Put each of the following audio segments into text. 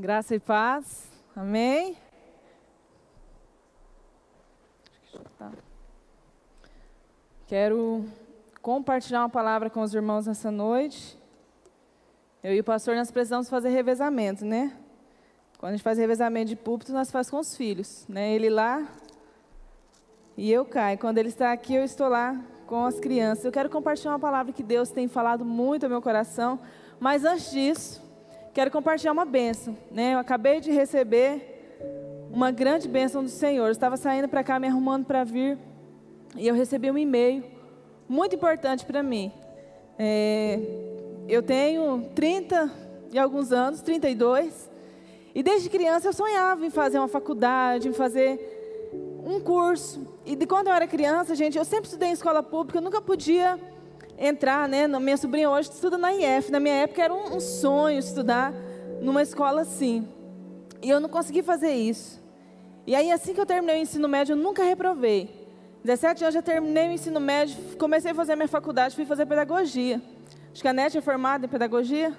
Graça e paz. Amém. Quero compartilhar uma palavra com os irmãos nessa noite. Eu e o pastor nós precisamos fazer revezamento, né? Quando a gente faz revezamento de púlpito, nós faz com os filhos, né? Ele lá e eu cá. E quando ele está aqui, eu estou lá com as crianças. Eu quero compartilhar uma palavra que Deus tem falado muito ao meu coração. Mas antes disso, quero compartilhar uma bênção. Né? Eu acabei de receber uma grande bênção do Senhor. Eu estava saindo para cá, me arrumando para vir, e eu recebi um e-mail muito importante para mim. É, eu tenho 30 e alguns anos, 32, e desde criança eu sonhava em fazer uma faculdade, em fazer um curso. E de quando eu era criança, gente, eu sempre estudei em escola pública, eu nunca podia entrar, né? Minha sobrinha hoje estuda na IF. Na minha época era um, um sonho estudar numa escola assim. E eu não consegui fazer isso. E aí, assim que eu terminei o ensino médio, eu nunca reprovei. 17 anos já terminei o ensino médio, comecei a fazer a minha faculdade, fui fazer pedagogia. Acho que a NET é formada em pedagogia.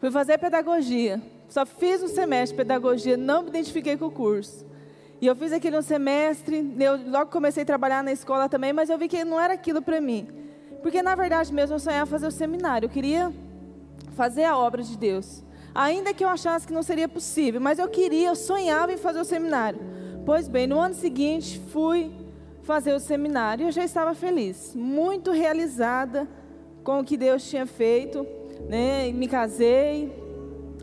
Fui fazer pedagogia. Só fiz um semestre de pedagogia, não me identifiquei com o curso. E eu fiz aquele um semestre, eu logo comecei a trabalhar na escola também, mas eu vi que não era aquilo para mim. Porque na verdade mesmo eu sonhava fazer o seminário, eu queria fazer a obra de Deus. Ainda que eu achasse que não seria possível, mas eu queria, eu sonhava em fazer o seminário. Pois bem, no ano seguinte fui fazer o seminário e eu já estava feliz, muito realizada com o que Deus tinha feito, né? Me casei,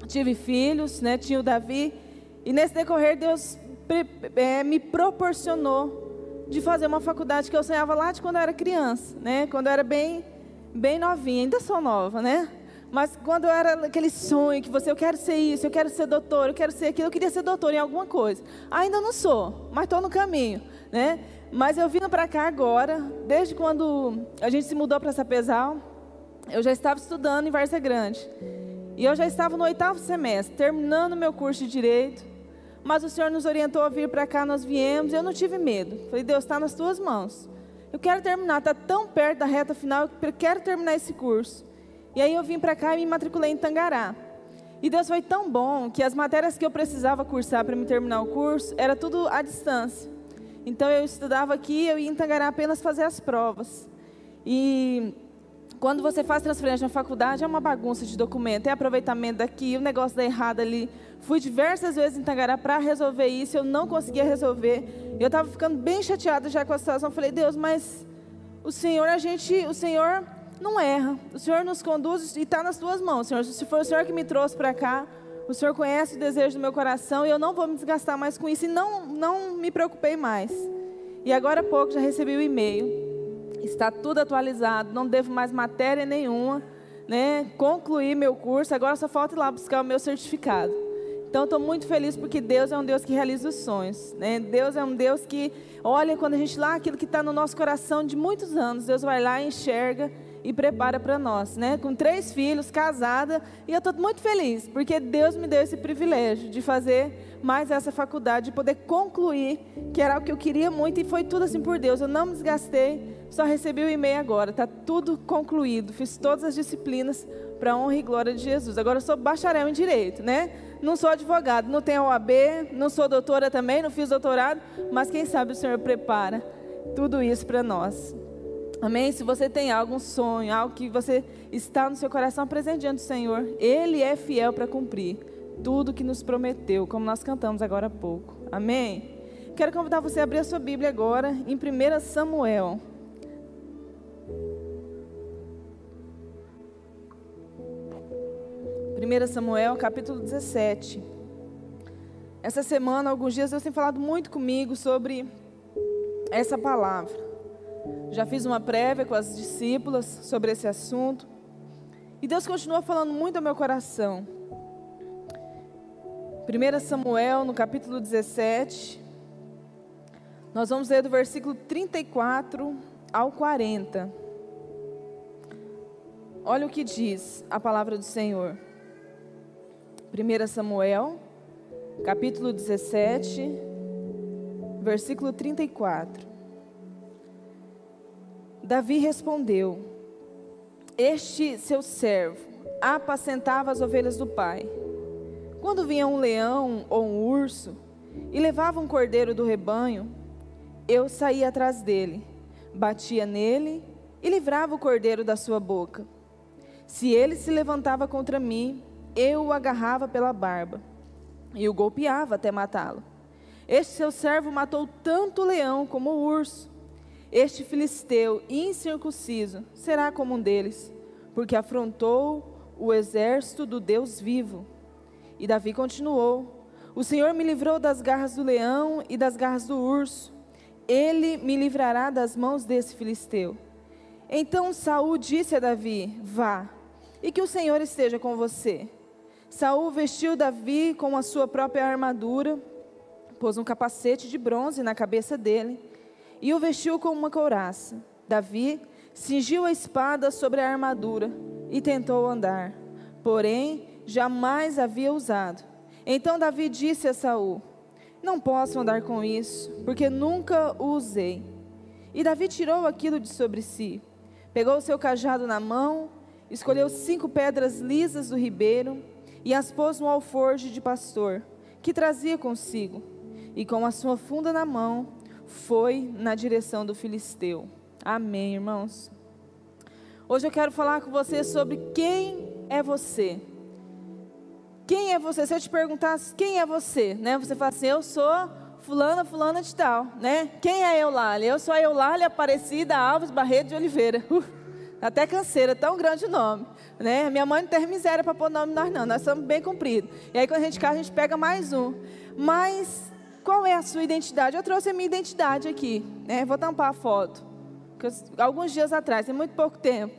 tive filhos, né? Tinha o Davi e nesse decorrer Deus é, me proporcionou de fazer uma faculdade que eu sonhava lá de quando eu era criança, né? Quando eu era bem, bem novinha, ainda sou nova, né? Mas quando eu era aquele sonho que você, eu quero ser isso, eu quero ser doutor, eu quero ser aquilo, eu queria ser doutor em alguma coisa. Ainda não sou, mas estou no caminho, né? Mas eu vindo para cá agora, desde quando a gente se mudou para Sapezal, eu já estava estudando em Varsa Grande. E eu já estava no oitavo semestre, terminando meu curso de Direito mas o Senhor nos orientou a vir para cá, nós viemos, eu não tive medo. Falei, Deus, está nas tuas mãos. Eu quero terminar, está tão perto da reta final, eu quero terminar esse curso. E aí eu vim para cá e me matriculei em Tangará. E Deus foi tão bom que as matérias que eu precisava cursar para me terminar o curso, era tudo à distância. Então eu estudava aqui, eu ia em Tangará apenas fazer as provas. E quando você faz transferência na faculdade, é uma bagunça de documento, é aproveitamento daqui, o negócio dá errado ali. Fui diversas vezes em Tangará para resolver isso, eu não conseguia resolver. Eu estava ficando bem chateada já com a situação. Falei, Deus, mas o Senhor, a gente, o Senhor não erra. O Senhor nos conduz e está nas tuas mãos, Senhor. Se foi o Senhor que me trouxe para cá, o Senhor conhece o desejo do meu coração e eu não vou me desgastar mais com isso. E não, não me preocupei mais. E agora há pouco já recebi o e-mail está tudo atualizado, não devo mais matéria nenhuma, né? Concluí meu curso, agora só falta ir lá buscar o meu certificado. Então estou muito feliz porque Deus é um Deus que realiza os sonhos, né? Deus é um Deus que olha quando a gente lá aquilo que está no nosso coração de muitos anos, Deus vai lá enxerga e prepara para nós, né? Com três filhos, casada, e eu estou muito feliz porque Deus me deu esse privilégio de fazer mais essa faculdade, de poder concluir, que era o que eu queria muito e foi tudo assim por Deus. Eu não me desgastei, só recebi o e-mail agora, está tudo concluído. Fiz todas as disciplinas para honra e glória de Jesus. Agora eu sou bacharel em direito, né? Não sou advogado, não tenho OAB, não sou doutora também, não fiz doutorado, mas quem sabe o Senhor prepara tudo isso para nós. Amém? Se você tem algum sonho, algo que você está no seu coração, presente diante do Senhor. Ele é fiel para cumprir tudo que nos prometeu, como nós cantamos agora há pouco. Amém? Quero convidar você a abrir a sua Bíblia agora em 1 Samuel. 1 Samuel, capítulo 17. Essa semana, alguns dias, Deus tem falado muito comigo sobre essa palavra. Já fiz uma prévia com as discípulas sobre esse assunto. E Deus continua falando muito ao meu coração. 1 Samuel, no capítulo 17, nós vamos ler do versículo 34 ao 40. Olha o que diz a palavra do Senhor. 1 Samuel, capítulo 17, versículo 34. Davi respondeu: Este seu servo apacentava as ovelhas do pai. Quando vinha um leão ou um urso e levava um cordeiro do rebanho, eu saía atrás dele, batia nele e livrava o cordeiro da sua boca. Se ele se levantava contra mim, eu o agarrava pela barba e o golpeava até matá-lo. Este seu servo matou tanto o leão como o urso. Este filisteu incircunciso será como um deles, porque afrontou o exército do Deus vivo. E Davi continuou: O Senhor me livrou das garras do leão e das garras do urso. Ele me livrará das mãos desse filisteu. Então Saul disse a Davi: Vá, e que o Senhor esteja com você. Saul vestiu Davi com a sua própria armadura, pôs um capacete de bronze na cabeça dele e o vestiu com uma couraça. Davi cingiu a espada sobre a armadura e tentou andar, porém jamais havia usado. Então Davi disse a Saul: Não posso andar com isso, porque nunca o usei. E Davi tirou aquilo de sobre si, pegou o seu cajado na mão, escolheu cinco pedras lisas do ribeiro e as pôs no alforje de pastor, que trazia consigo, e com a sua funda na mão, foi na direção do filisteu. Amém, irmãos. Hoje eu quero falar com você sobre quem é você. Quem é você? Se eu te perguntasse quem é você, né? Você fala assim, eu sou fulana, fulana de tal, né? Quem é Eulália? Eu sou a Eulália Aparecida Alves Barreto de Oliveira. Uh, até canseira, tão grande o nome. Né? Minha mãe não teve miséria para pôr nome nós não, nós somos bem compridos. E aí quando a gente casa, a gente pega mais um. Mas qual é a sua identidade? Eu trouxe a minha identidade aqui, né? Vou tampar a foto. Alguns dias atrás, tem muito pouco tempo.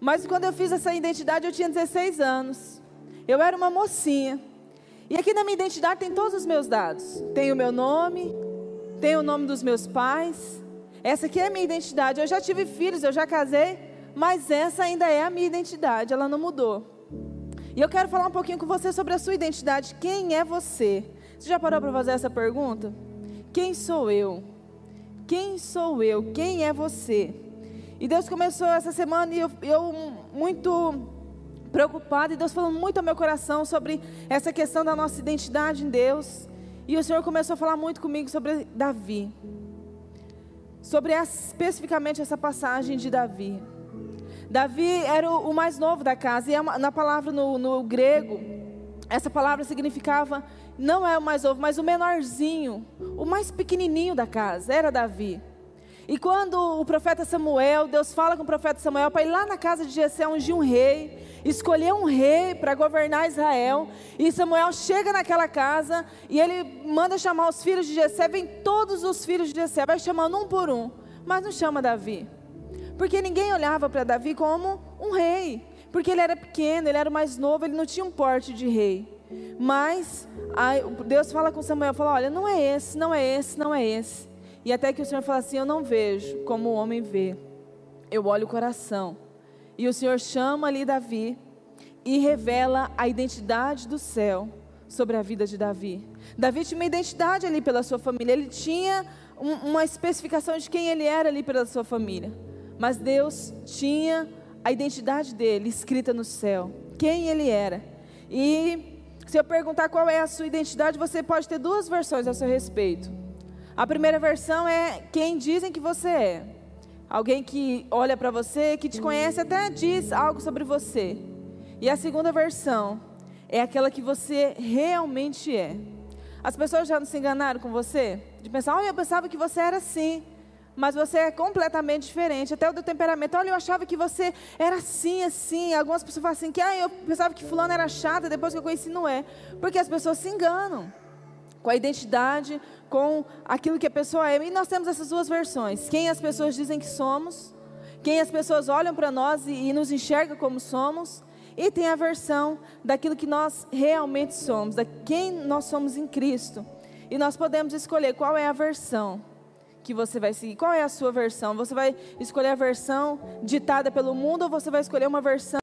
Mas quando eu fiz essa identidade, eu tinha 16 anos. Eu era uma mocinha. E aqui na minha identidade tem todos os meus dados. Tem o meu nome, tem o nome dos meus pais. Essa aqui é a minha identidade. Eu já tive filhos, eu já casei mas essa ainda é a minha identidade, ela não mudou. E eu quero falar um pouquinho com você sobre a sua identidade. Quem é você? Você já parou para fazer essa pergunta? Quem sou eu? Quem sou eu? Quem é você? E Deus começou essa semana e eu, eu muito preocupada, e Deus falou muito ao meu coração sobre essa questão da nossa identidade em Deus. E o Senhor começou a falar muito comigo sobre Davi. Sobre especificamente essa passagem de Davi. Davi era o, mais novo da casa, e é na palavra no, no grego, essa palavra significava não é o mais novo, mas o menorzinho, o mais pequenininho da casa, era Davi. E quando o profeta Samuel, Deus fala com o profeta Samuel para ir lá na casa de Jessé ungir um rei, escolher um rei para governar Israel, e Samuel chega naquela casa e ele manda chamar os filhos de Jessé, vem todos os filhos de Jessé, vai chamando um por um, mas não chama Davi. Porque ninguém olhava para Davi como um rei. Porque ele era pequeno, ele era mais novo, ele não tinha um porte de rei. Mas Deus fala com Samuel, fala, olha, não é esse, não é esse, não é esse. E até que o Senhor fala assim, eu não vejo como o homem vê. Eu olho o coração. E o Senhor chama ali Davi e revela a identidade do céu sobre a vida de Davi. Davi tinha uma identidade ali pela sua família, ele tinha um, uma especificação de quem ele era ali pela sua família. Mas Deus tinha a identidade dele escrita no céu, quem ele era. E se eu perguntar qual é a sua identidade, você pode ter duas versões a seu respeito. A primeira versão é quem dizem que você é. Alguém que olha para você, que te conhece, até diz algo sobre você. E a segunda versão é aquela que você realmente é. As pessoas já não se enganaram com você? De pensar, olha, eu pensava que você era assim mas você é completamente diferente, até o do temperamento. Olha, eu achava que você era assim, assim. Algumas pessoas falam assim, que ah, eu pensava que fulano era chata, depois que eu conheci não é. Porque as pessoas se enganam com a identidade, com aquilo que a pessoa é. E nós temos essas duas versões. Quem as pessoas dizem que somos, quem as pessoas olham para nós e, e nos enxergam como somos, e tem a versão daquilo que nós realmente somos, da quem nós somos em Cristo. E nós podemos escolher qual é a versão que você vai seguir? Qual é a sua versão? Você vai escolher a versão ditada pelo mundo ou você vai escolher uma versão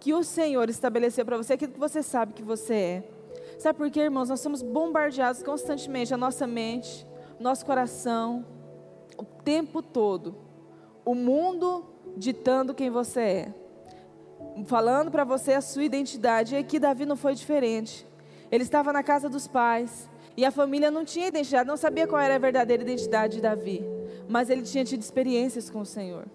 que o Senhor estabeleceu para você, aquilo que você sabe que você é? Sabe por quê, irmãos? Nós somos bombardeados constantemente, a nossa mente, nosso coração, o tempo todo. O mundo ditando quem você é. Falando para você a sua identidade. E aqui Davi não foi diferente. Ele estava na casa dos pais. E a família não tinha identidade, não sabia qual era a verdadeira identidade de Davi. Mas ele tinha tido experiências com o Senhor.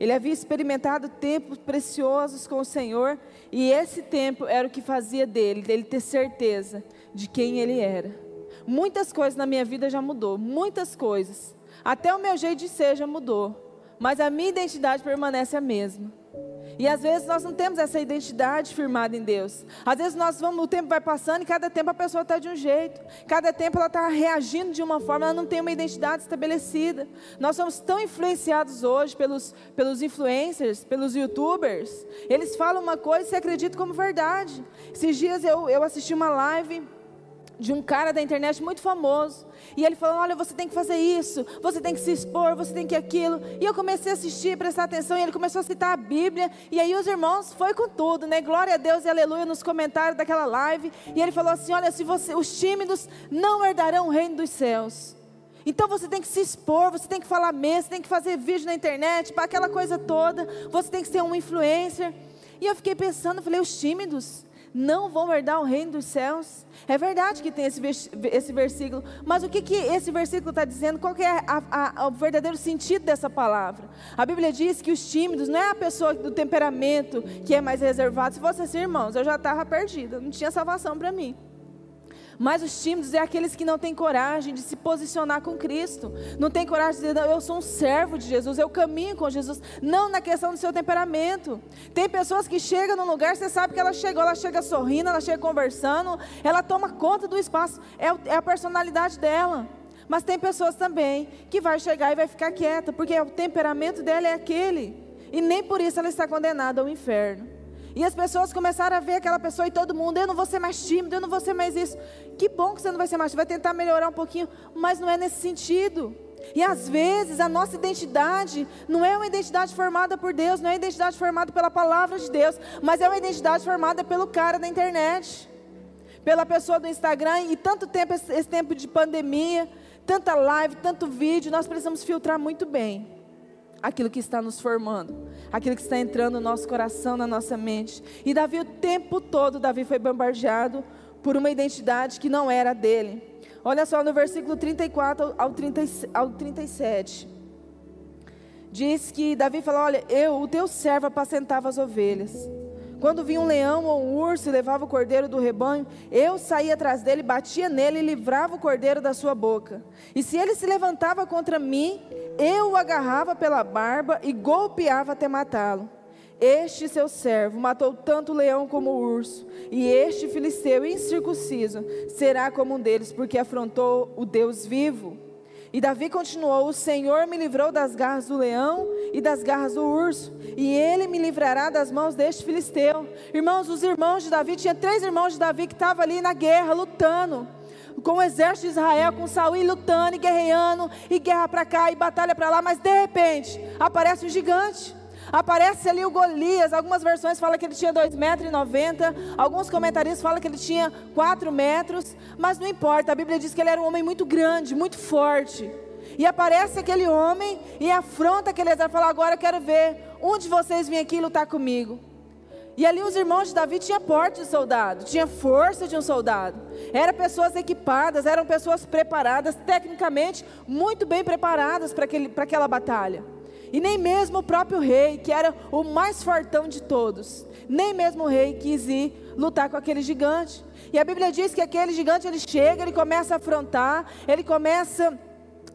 Ele havia experimentado tempos preciosos com o Senhor. E esse tempo era o que fazia dele, dele ter certeza de quem ele era. Muitas coisas na minha vida já mudou. Muitas coisas. Até o meu jeito de ser já mudou. Mas a minha identidade permanece a mesma. E às vezes nós não temos essa identidade firmada em Deus. Às vezes nós vamos, o tempo vai passando e cada tempo a pessoa está de um jeito. Cada tempo ela está reagindo de uma forma, ela não tem uma identidade estabelecida. Nós somos tão influenciados hoje pelos, pelos influencers, pelos youtubers. Eles falam uma coisa e se acredita como verdade. Esses dias eu, eu assisti uma live de um cara da internet muito famoso. E ele falou: Olha, você tem que fazer isso, você tem que se expor, você tem que aquilo. E eu comecei a assistir, prestar atenção, e ele começou a citar a Bíblia. E aí os irmãos foi com tudo, né? Glória a Deus e aleluia nos comentários daquela live. E ele falou assim: Olha, se você, os tímidos não herdarão o reino dos céus. Então você tem que se expor, você tem que falar mesmo, você tem que fazer vídeo na internet, para aquela coisa toda. Você tem que ser um influencer. E eu fiquei pensando, falei, os tímidos não vão herdar o reino dos céus. É verdade que tem esse, esse versículo, mas o que, que esse versículo está dizendo? Qual é a, a, o verdadeiro sentido dessa palavra? A Bíblia diz que os tímidos não é a pessoa do temperamento que é mais reservado. Se fosse assim, irmãos, eu já estava perdida, não tinha salvação para mim. Mas os tímidos é aqueles que não têm coragem de se posicionar com Cristo. Não tem coragem de dizer, eu sou um servo de Jesus, eu caminho com Jesus. Não na questão do seu temperamento. Tem pessoas que chegam num lugar, você sabe que ela chegou, ela chega sorrindo, ela chega conversando, ela toma conta do espaço. É, é a personalidade dela. Mas tem pessoas também que vai chegar e vai ficar quieta, porque o temperamento dela é aquele. E nem por isso ela está condenada ao inferno. E as pessoas começaram a ver aquela pessoa e todo mundo, eu não vou ser mais tímido, eu não vou ser mais isso. Que bom que você não vai ser mais, você vai tentar melhorar um pouquinho, mas não é nesse sentido. E às vezes a nossa identidade não é uma identidade formada por Deus, não é uma identidade formada pela palavra de Deus, mas é uma identidade formada pelo cara da internet, pela pessoa do Instagram. E tanto tempo, esse tempo de pandemia, tanta live, tanto vídeo, nós precisamos filtrar muito bem aquilo que está nos formando, aquilo que está entrando no nosso coração, na nossa mente. E Davi, o tempo todo, Davi foi bombardeado por uma identidade que não era dele. Olha só no versículo 34 ao, 30, ao 37. Diz que Davi falou: Olha, eu, o teu servo, apacentava as ovelhas. Quando vinha um leão ou um urso e levava o cordeiro do rebanho, eu saía atrás dele, batia nele e livrava o cordeiro da sua boca. E se ele se levantava contra mim, eu o agarrava pela barba e golpeava até matá-lo. Este seu servo matou tanto o leão como o urso, e este filisteu incircunciso será como um deles, porque afrontou o Deus vivo. E Davi continuou: O Senhor me livrou das garras do leão e das garras do urso, e ele me livrará das mãos deste filisteu. Irmãos, os irmãos de Davi, tinha três irmãos de Davi que estavam ali na guerra, lutando com o exército de Israel, com Saul lutando e guerreando, e guerra para cá e batalha para lá, mas de repente aparece um gigante. Aparece ali o Golias, algumas versões falam que ele tinha 2,90 metros, e alguns comentaristas falam que ele tinha 4 metros, mas não importa, a Bíblia diz que ele era um homem muito grande, muito forte. E aparece aquele homem e afronta aquele exército, fala, agora eu quero ver, um de vocês vem aqui lutar comigo. E ali os irmãos de Davi tinham porte de soldado, tinha força de um soldado. Eram pessoas equipadas, eram pessoas preparadas, tecnicamente muito bem preparadas para aquela batalha. E nem mesmo o próprio rei, que era o mais fortão de todos, nem mesmo o rei quis ir lutar com aquele gigante. E a Bíblia diz que aquele gigante ele chega, ele começa a afrontar, ele começa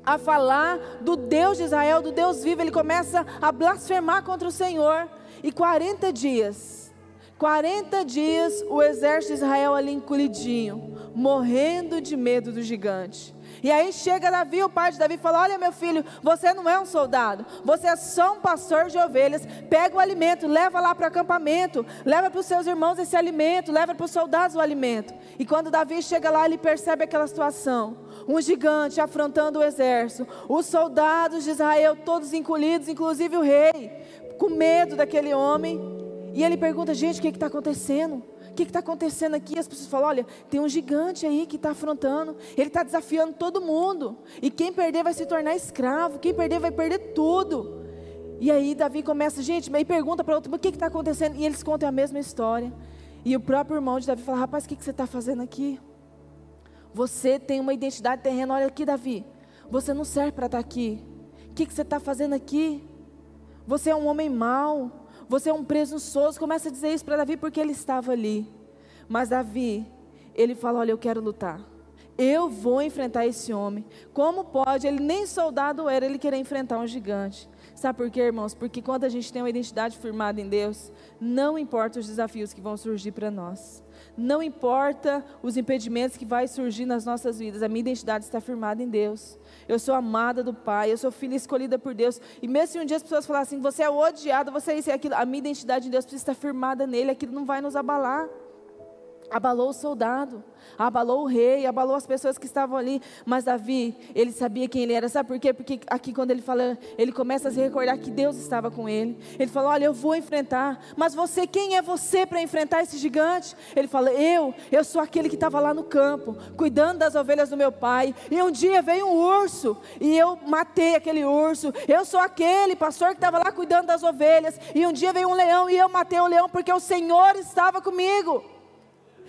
a falar do Deus de Israel, do Deus vivo, ele começa a blasfemar contra o Senhor. E 40 dias, 40 dias o exército de Israel ali encolhidinho, morrendo de medo do gigante. E aí chega Davi, o pai de Davi, fala: Olha, meu filho, você não é um soldado, você é só um pastor de ovelhas. Pega o alimento, leva lá para o acampamento, leva para os seus irmãos esse alimento, leva para os soldados o alimento. E quando Davi chega lá, ele percebe aquela situação: um gigante afrontando o exército, os soldados de Israel todos encolhidos, inclusive o rei, com medo daquele homem. E ele pergunta: Gente, o que está acontecendo? que está acontecendo aqui? As pessoas falam: olha, tem um gigante aí que está afrontando, ele está desafiando todo mundo, e quem perder vai se tornar escravo, quem perder vai perder tudo. E aí Davi começa, gente, e pergunta para outro: o que está acontecendo? E eles contam a mesma história. E o próprio irmão de Davi fala: rapaz, o que, que você está fazendo aqui? Você tem uma identidade terrena. Olha aqui, Davi. Você não serve para estar tá aqui. O que, que você está fazendo aqui? Você é um homem mau. Você é um presunçoso. Começa a dizer isso para Davi porque ele estava ali. Mas Davi, ele fala: Olha, eu quero lutar. Eu vou enfrentar esse homem. Como pode? Ele nem soldado era, ele querer enfrentar um gigante. Sabe por quê, irmãos? Porque quando a gente tem uma identidade firmada em Deus, não importa os desafios que vão surgir para nós. Não importa os impedimentos que vai surgir nas nossas vidas. A minha identidade está firmada em Deus. Eu sou amada do Pai, eu sou filha escolhida por Deus. E mesmo se um dia as pessoas falassem, você é odiado, você é isso e aquilo, a minha identidade em Deus precisa estar firmada nele, aquilo não vai nos abalar. Abalou o soldado, abalou o rei, abalou as pessoas que estavam ali. Mas Davi, ele sabia quem ele era. Sabe por quê? Porque aqui quando ele fala, ele começa a se recordar que Deus estava com ele. Ele falou: Olha, eu vou enfrentar. Mas você, quem é você para enfrentar esse gigante? Ele fala: Eu, eu sou aquele que estava lá no campo, cuidando das ovelhas do meu pai. E um dia veio um urso e eu matei aquele urso. Eu sou aquele pastor que estava lá cuidando das ovelhas. E um dia veio um leão e eu matei o leão porque o Senhor estava comigo.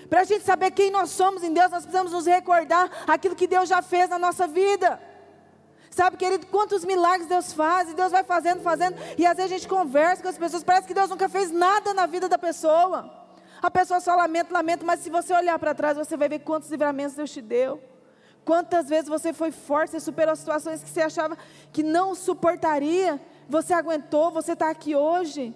Para a gente saber quem nós somos em Deus, nós precisamos nos recordar aquilo que Deus já fez na nossa vida. Sabe, querido, quantos milagres Deus faz, e Deus vai fazendo, fazendo, e às vezes a gente conversa com as pessoas, parece que Deus nunca fez nada na vida da pessoa. A pessoa só lamenta, lamenta, mas se você olhar para trás, você vai ver quantos livramentos Deus te deu. Quantas vezes você foi forte, você superou situações que você achava que não suportaria, você aguentou, você está aqui hoje.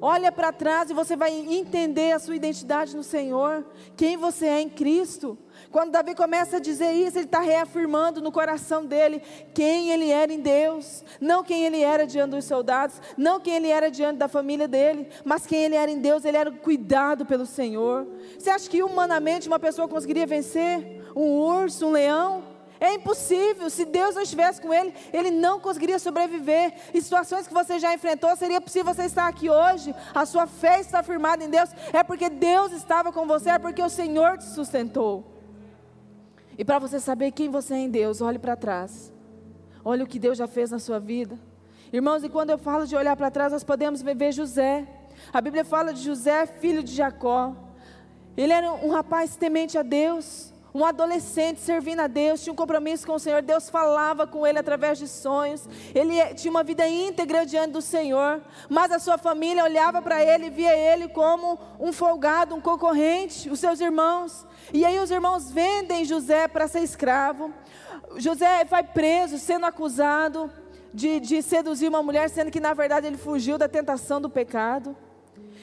Olha para trás e você vai entender a sua identidade no Senhor, quem você é em Cristo. Quando Davi começa a dizer isso, ele está reafirmando no coração dele quem ele era em Deus, não quem ele era diante dos soldados, não quem ele era diante da família dele, mas quem ele era em Deus, ele era cuidado pelo Senhor. Você acha que humanamente uma pessoa conseguiria vencer um urso, um leão? É impossível. Se Deus não estivesse com ele, ele não conseguiria sobreviver. Em situações que você já enfrentou, seria possível você estar aqui hoje. A sua fé está firmada em Deus. É porque Deus estava com você, é porque o Senhor te sustentou. E para você saber quem você é em Deus, olhe para trás. Olhe o que Deus já fez na sua vida. Irmãos, e quando eu falo de olhar para trás, nós podemos ver José. A Bíblia fala de José, filho de Jacó. Ele era um rapaz temente a Deus um adolescente servindo a Deus, tinha um compromisso com o Senhor, Deus falava com ele através de sonhos, ele tinha uma vida íntegra diante do Senhor, mas a sua família olhava para ele e via ele como um folgado, um concorrente, os seus irmãos. E aí os irmãos vendem José para ser escravo. José vai preso, sendo acusado de, de seduzir uma mulher, sendo que na verdade ele fugiu da tentação do pecado.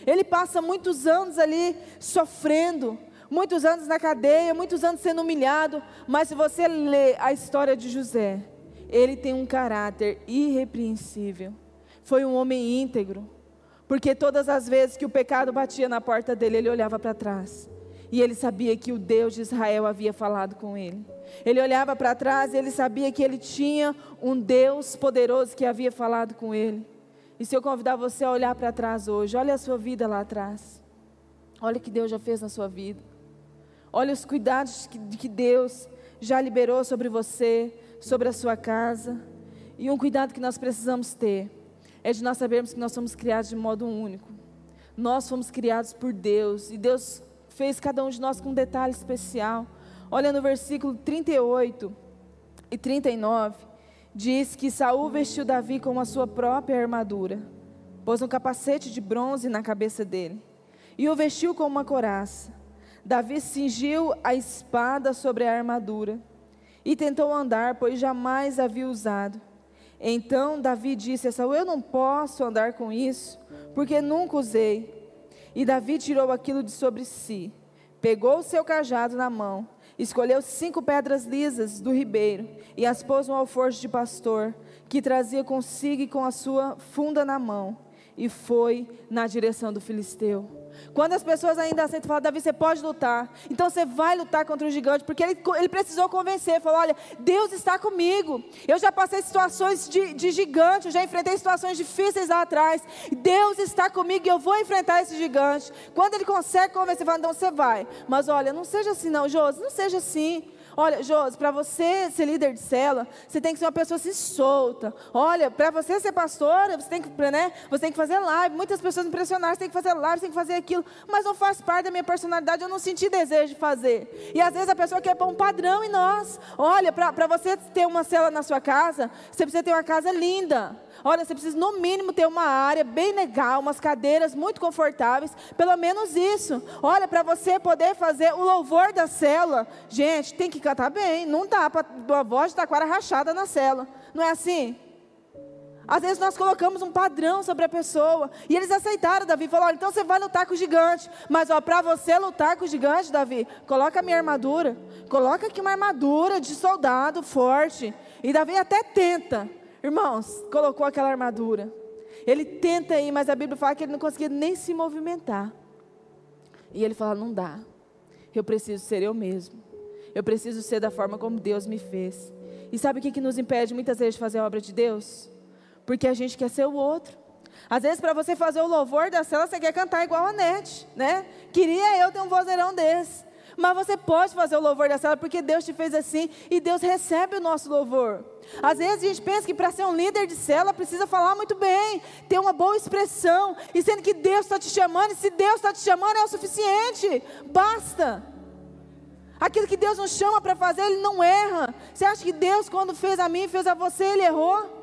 Ele passa muitos anos ali sofrendo, muitos anos na cadeia, muitos anos sendo humilhado, mas se você lê a história de José, ele tem um caráter irrepreensível. Foi um homem íntegro, porque todas as vezes que o pecado batia na porta dele, ele olhava para trás. E ele sabia que o Deus de Israel havia falado com ele. Ele olhava para trás e ele sabia que ele tinha um Deus poderoso que havia falado com ele. E se eu convidar você a olhar para trás hoje, olha a sua vida lá atrás. Olha o que Deus já fez na sua vida. Olha os cuidados que, que Deus já liberou sobre você, sobre a sua casa. E um cuidado que nós precisamos ter é de nós sabermos que nós somos criados de modo único. Nós fomos criados por Deus e Deus fez cada um de nós com um detalhe especial. Olha no versículo 38 e 39, diz que Saul vestiu Davi com a sua própria armadura, pôs um capacete de bronze na cabeça dele e o vestiu com uma coraça. Davi cingiu a espada sobre a armadura e tentou andar, pois jamais havia usado. Então Davi disse a Saul: Eu não posso andar com isso, porque nunca usei. E Davi tirou aquilo de sobre si, pegou o seu cajado na mão, escolheu cinco pedras lisas do ribeiro e as pôs no alforje de pastor, que trazia consigo e com a sua funda na mão, e foi na direção do filisteu. Quando as pessoas ainda aceitam falar, Davi, você pode lutar. Então você vai lutar contra o gigante, porque ele, ele precisou convencer. Falou: olha, Deus está comigo. Eu já passei situações de, de gigante, eu já enfrentei situações difíceis lá atrás. Deus está comigo e eu vou enfrentar esse gigante. Quando ele consegue convencer, fala: então você vai. Mas olha, não seja assim, não, Josi, não seja assim. Olha, Josi, para você ser líder de cela, você tem que ser uma pessoa assim solta. Olha, para você ser pastora, você tem que, né, você tem que fazer live. Muitas pessoas impressionaram, você tem que fazer live, você tem que fazer aquilo. Mas não faz parte da minha personalidade, eu não senti desejo de fazer. E às vezes a pessoa quer pôr um padrão em nós. Olha, para você ter uma cela na sua casa, você precisa ter uma casa linda. Olha, você precisa no mínimo ter uma área bem legal, umas cadeiras muito confortáveis, pelo menos isso. Olha, para você poder fazer o louvor da célula, gente, tem que cantar bem. Não dá para a voz de taquara rachada na célula. Não é assim? Às vezes nós colocamos um padrão sobre a pessoa. E eles aceitaram, Davi. Falou: então você vai lutar com o gigante. Mas para você lutar com o gigante, Davi, coloca a minha armadura. Coloca aqui uma armadura de soldado forte. E Davi até tenta. Irmãos, colocou aquela armadura. Ele tenta ir, mas a Bíblia fala que ele não conseguia nem se movimentar. E ele fala: não dá. Eu preciso ser eu mesmo. Eu preciso ser da forma como Deus me fez. E sabe o que, que nos impede muitas vezes de fazer a obra de Deus? Porque a gente quer ser o outro. Às vezes, para você fazer o louvor da cela, você quer cantar igual a Nete, né? Queria eu ter um vozeirão desse. Mas você pode fazer o louvor da cela porque Deus te fez assim e Deus recebe o nosso louvor. Às vezes a gente pensa que para ser um líder de cela precisa falar muito bem, ter uma boa expressão, e sendo que Deus está te chamando, e se Deus está te chamando é o suficiente, basta. Aquilo que Deus nos chama para fazer, Ele não erra. Você acha que Deus, quando fez a mim, fez a você, Ele errou?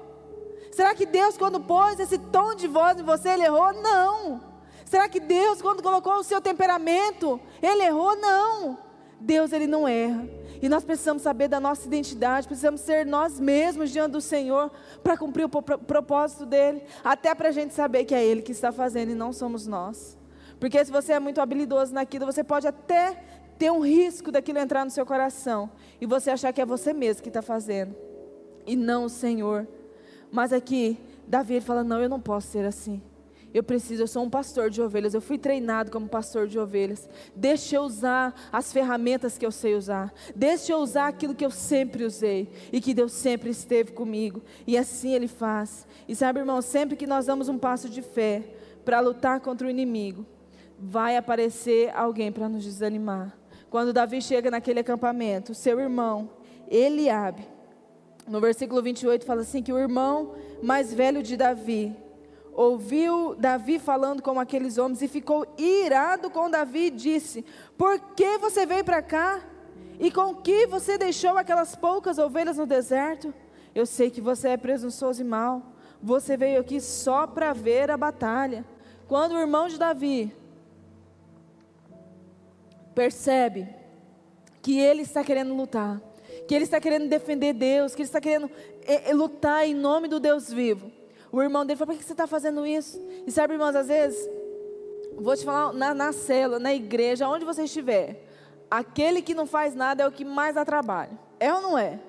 Será que Deus, quando pôs esse tom de voz em você, Ele errou? Não. Será que Deus, quando colocou o seu temperamento, Ele errou? Não. Deus, Ele não erra. E nós precisamos saber da nossa identidade, precisamos ser nós mesmos diante do Senhor para cumprir o propósito dEle, até para a gente saber que é Ele que está fazendo e não somos nós. Porque se você é muito habilidoso naquilo, você pode até ter um risco daquilo entrar no seu coração e você achar que é você mesmo que está fazendo e não o Senhor. Mas aqui, Davi ele fala: Não, eu não posso ser assim. Eu preciso, eu sou um pastor de ovelhas, eu fui treinado como pastor de ovelhas. Deixa eu usar as ferramentas que eu sei usar. Deixa eu usar aquilo que eu sempre usei e que Deus sempre esteve comigo. E assim ele faz. E sabe, irmão, sempre que nós damos um passo de fé para lutar contra o inimigo, vai aparecer alguém para nos desanimar. Quando Davi chega naquele acampamento, seu irmão, Eliabe, no versículo 28 fala assim que o irmão mais velho de Davi, ouviu Davi falando com aqueles homens e ficou irado com Davi e disse: Por que você veio para cá? E com que você deixou aquelas poucas ovelhas no deserto? Eu sei que você é presunçoso e mau. Você veio aqui só para ver a batalha. Quando o irmão de Davi percebe que ele está querendo lutar, que ele está querendo defender Deus, que ele está querendo é, é, lutar em nome do Deus vivo, o irmão dele falou: por que você está fazendo isso? E sabe, irmãos, às vezes, vou te falar na, na cela, na igreja, onde você estiver, aquele que não faz nada é o que mais dá trabalho. É ou não é?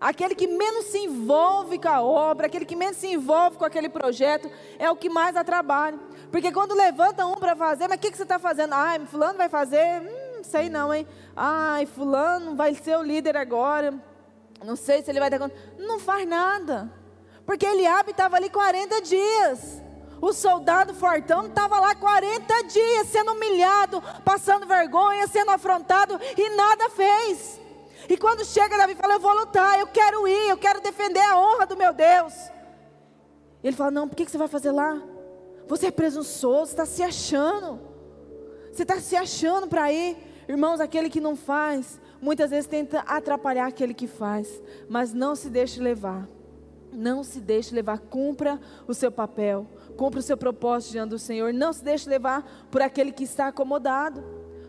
Aquele que menos se envolve com a obra, aquele que menos se envolve com aquele projeto, é o que mais dá trabalho. Porque quando levanta um para fazer, mas o que, que você está fazendo? Ah, fulano vai fazer? Hum, sei não, hein? Ai, fulano vai ser o líder agora. Não sei se ele vai dar conta. Não faz nada. Porque Eliabe estava ali 40 dias. O soldado fortão estava lá 40 dias sendo humilhado, passando vergonha, sendo afrontado e nada fez. E quando chega Davi fala: Eu vou lutar, eu quero ir, eu quero defender a honra do meu Deus. Ele fala: Não, por que você vai fazer lá? Você é presunçoso, está se achando. Você está se achando para ir. Irmãos, aquele que não faz, muitas vezes tenta atrapalhar aquele que faz, mas não se deixe levar. Não se deixe levar, cumpra o seu papel, cumpra o seu propósito diante do Senhor. Não se deixe levar por aquele que está acomodado,